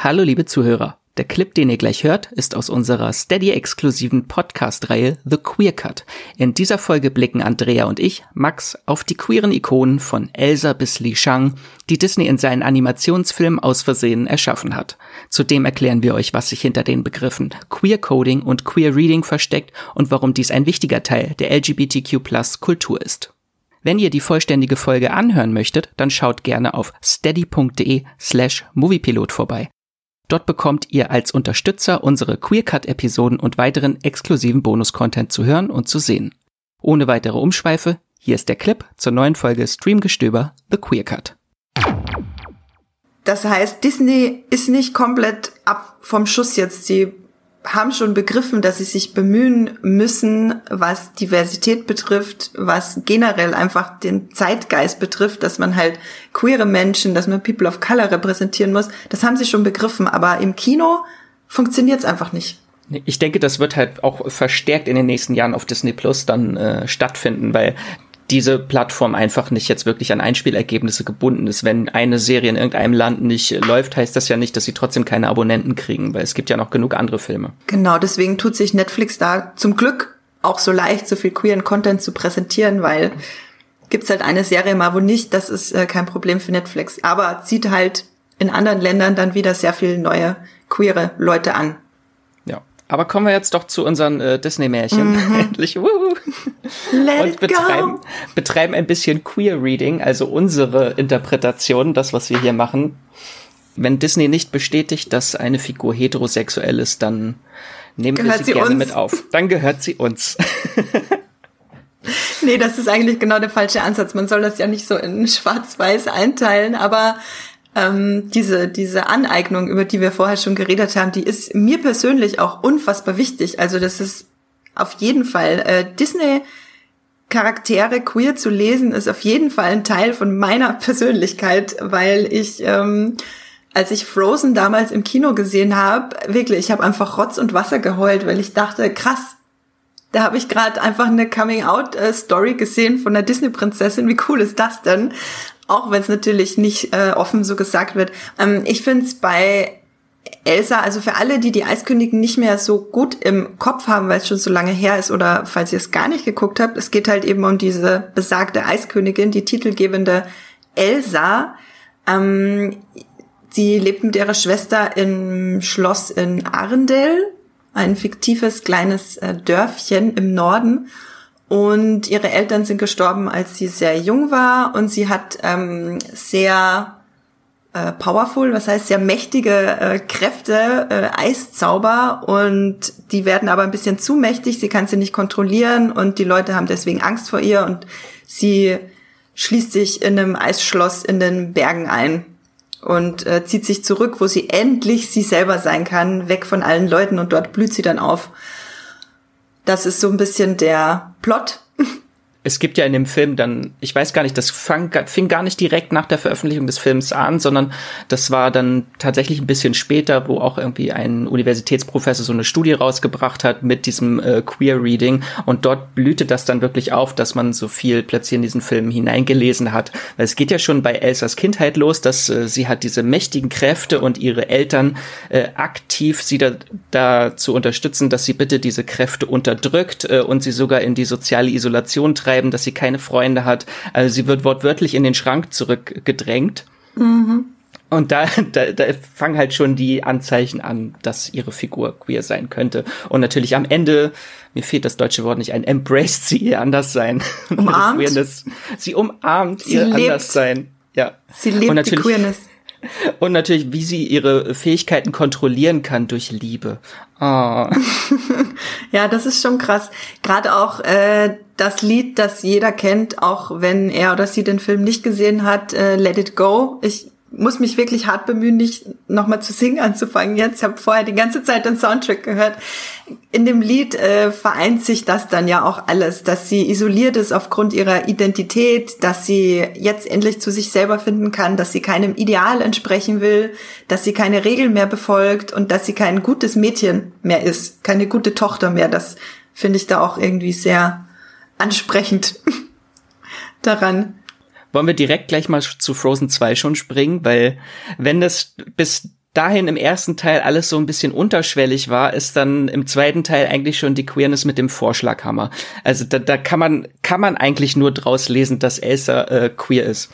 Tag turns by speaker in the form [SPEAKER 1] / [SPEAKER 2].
[SPEAKER 1] Hallo liebe Zuhörer. Der Clip, den ihr gleich hört, ist aus unserer Steady-exklusiven Podcast-Reihe The Queer Cut. In dieser Folge blicken Andrea und ich, Max, auf die queeren Ikonen von Elsa bis Li Shang, die Disney in seinen Animationsfilmen aus Versehen erschaffen hat. Zudem erklären wir euch, was sich hinter den Begriffen Queer Coding und Queer Reading versteckt und warum dies ein wichtiger Teil der LGBTQ-Kultur ist. Wenn ihr die vollständige Folge anhören möchtet, dann schaut gerne auf steady.de slash moviepilot vorbei. Dort bekommt ihr als Unterstützer unsere Queercut-Episoden und weiteren exklusiven Bonus-Content zu hören und zu sehen. Ohne weitere Umschweife, hier ist der Clip zur neuen Folge Streamgestöber The Queercut.
[SPEAKER 2] Das heißt, Disney ist nicht komplett ab vom Schuss jetzt. Sie haben schon begriffen, dass sie sich bemühen müssen, was Diversität betrifft, was generell einfach den Zeitgeist betrifft, dass man halt queere Menschen, dass man People of Color repräsentieren muss. Das haben sie schon begriffen, aber im Kino funktioniert es einfach nicht.
[SPEAKER 1] Ich denke, das wird halt auch verstärkt in den nächsten Jahren auf Disney Plus dann äh, stattfinden, weil diese Plattform einfach nicht jetzt wirklich an Einspielergebnisse gebunden ist. Wenn eine Serie in irgendeinem Land nicht läuft, heißt das ja nicht, dass sie trotzdem keine Abonnenten kriegen, weil es gibt ja noch genug andere Filme.
[SPEAKER 2] Genau, deswegen tut sich Netflix da zum Glück auch so leicht, so viel queeren Content zu präsentieren, weil gibt's halt eine Serie mal wo nicht, das ist äh, kein Problem für Netflix. Aber zieht halt in anderen Ländern dann wieder sehr viel neue queere Leute an.
[SPEAKER 1] Aber kommen wir jetzt doch zu unseren äh, Disney-Märchen. Mhm. Endlich. Wuhu. Let Und betreiben, betreiben ein bisschen Queer Reading, also unsere Interpretation, das, was wir hier machen. Wenn Disney nicht bestätigt, dass eine Figur heterosexuell ist, dann nehmen gehört wir sie, sie gerne uns? mit auf. Dann gehört sie uns.
[SPEAKER 2] nee, das ist eigentlich genau der falsche Ansatz. Man soll das ja nicht so in schwarz-weiß einteilen, aber ähm, diese, diese Aneignung, über die wir vorher schon geredet haben, die ist mir persönlich auch unfassbar wichtig. Also das ist auf jeden Fall äh, Disney Charaktere queer zu lesen, ist auf jeden Fall ein Teil von meiner Persönlichkeit, weil ich, ähm, als ich Frozen damals im Kino gesehen habe, wirklich, ich habe einfach Rotz und Wasser geheult, weil ich dachte, krass, da habe ich gerade einfach eine Coming-out-Story gesehen von einer Disney-Prinzessin. Wie cool ist das denn? Auch wenn es natürlich nicht äh, offen so gesagt wird. Ähm, ich finde es bei Elsa, also für alle, die die Eiskönigin nicht mehr so gut im Kopf haben, weil es schon so lange her ist oder falls ihr es gar nicht geguckt habt, es geht halt eben um diese besagte Eiskönigin, die titelgebende Elsa. Ähm, sie lebt mit ihrer Schwester im Schloss in Arendelle, ein fiktives kleines äh, Dörfchen im Norden. Und ihre Eltern sind gestorben, als sie sehr jung war. Und sie hat ähm, sehr äh, powerful, was heißt sehr mächtige äh, Kräfte, äh, Eiszauber. Und die werden aber ein bisschen zu mächtig. Sie kann sie nicht kontrollieren. Und die Leute haben deswegen Angst vor ihr. Und sie schließt sich in einem Eisschloss in den Bergen ein und äh, zieht sich zurück, wo sie endlich sie selber sein kann, weg von allen Leuten und dort blüht sie dann auf. Das ist so ein bisschen der Plot
[SPEAKER 1] es gibt ja in dem Film dann, ich weiß gar nicht, das fang, fing gar nicht direkt nach der Veröffentlichung des Films an, sondern das war dann tatsächlich ein bisschen später, wo auch irgendwie ein Universitätsprofessor so eine Studie rausgebracht hat mit diesem äh, Queer Reading und dort blühte das dann wirklich auf, dass man so viel plötzlich in diesen Film hineingelesen hat. Weil es geht ja schon bei Elsas Kindheit los, dass äh, sie hat diese mächtigen Kräfte und ihre Eltern äh, aktiv sie da, da zu unterstützen, dass sie bitte diese Kräfte unterdrückt äh, und sie sogar in die soziale Isolation treibt schreiben, dass sie keine Freunde hat. Also sie wird wortwörtlich in den Schrank zurückgedrängt. Mhm. Und da, da, da fangen halt schon die Anzeichen an, dass ihre Figur queer sein könnte. Und natürlich am Ende, mir fehlt das deutsche Wort nicht ein, embraced sie ihr Anderssein.
[SPEAKER 2] Umarmt.
[SPEAKER 1] sie umarmt sie ihr lebt. Anderssein. Ja.
[SPEAKER 2] Sie lebt und natürlich, die Queerness.
[SPEAKER 1] Und natürlich, wie sie ihre Fähigkeiten kontrollieren kann durch Liebe. Oh.
[SPEAKER 2] ja, das ist schon krass. Gerade auch äh, das Lied, das jeder kennt, auch wenn er oder sie den Film nicht gesehen hat, äh, Let It Go. Ich muss mich wirklich hart bemühen, nicht nochmal zu singen anzufangen jetzt. Ich habe vorher die ganze Zeit den Soundtrack gehört. In dem Lied äh, vereint sich das dann ja auch alles, dass sie isoliert ist aufgrund ihrer Identität, dass sie jetzt endlich zu sich selber finden kann, dass sie keinem Ideal entsprechen will, dass sie keine Regeln mehr befolgt und dass sie kein gutes Mädchen mehr ist, keine gute Tochter mehr. Das finde ich da auch irgendwie sehr ansprechend daran.
[SPEAKER 1] Wollen wir direkt gleich mal zu Frozen 2 schon springen? Weil wenn das bis dahin im ersten Teil alles so ein bisschen unterschwellig war, ist dann im zweiten Teil eigentlich schon die Queerness mit dem Vorschlaghammer. Also da, da kann man kann man eigentlich nur draus lesen, dass Elsa äh, queer ist.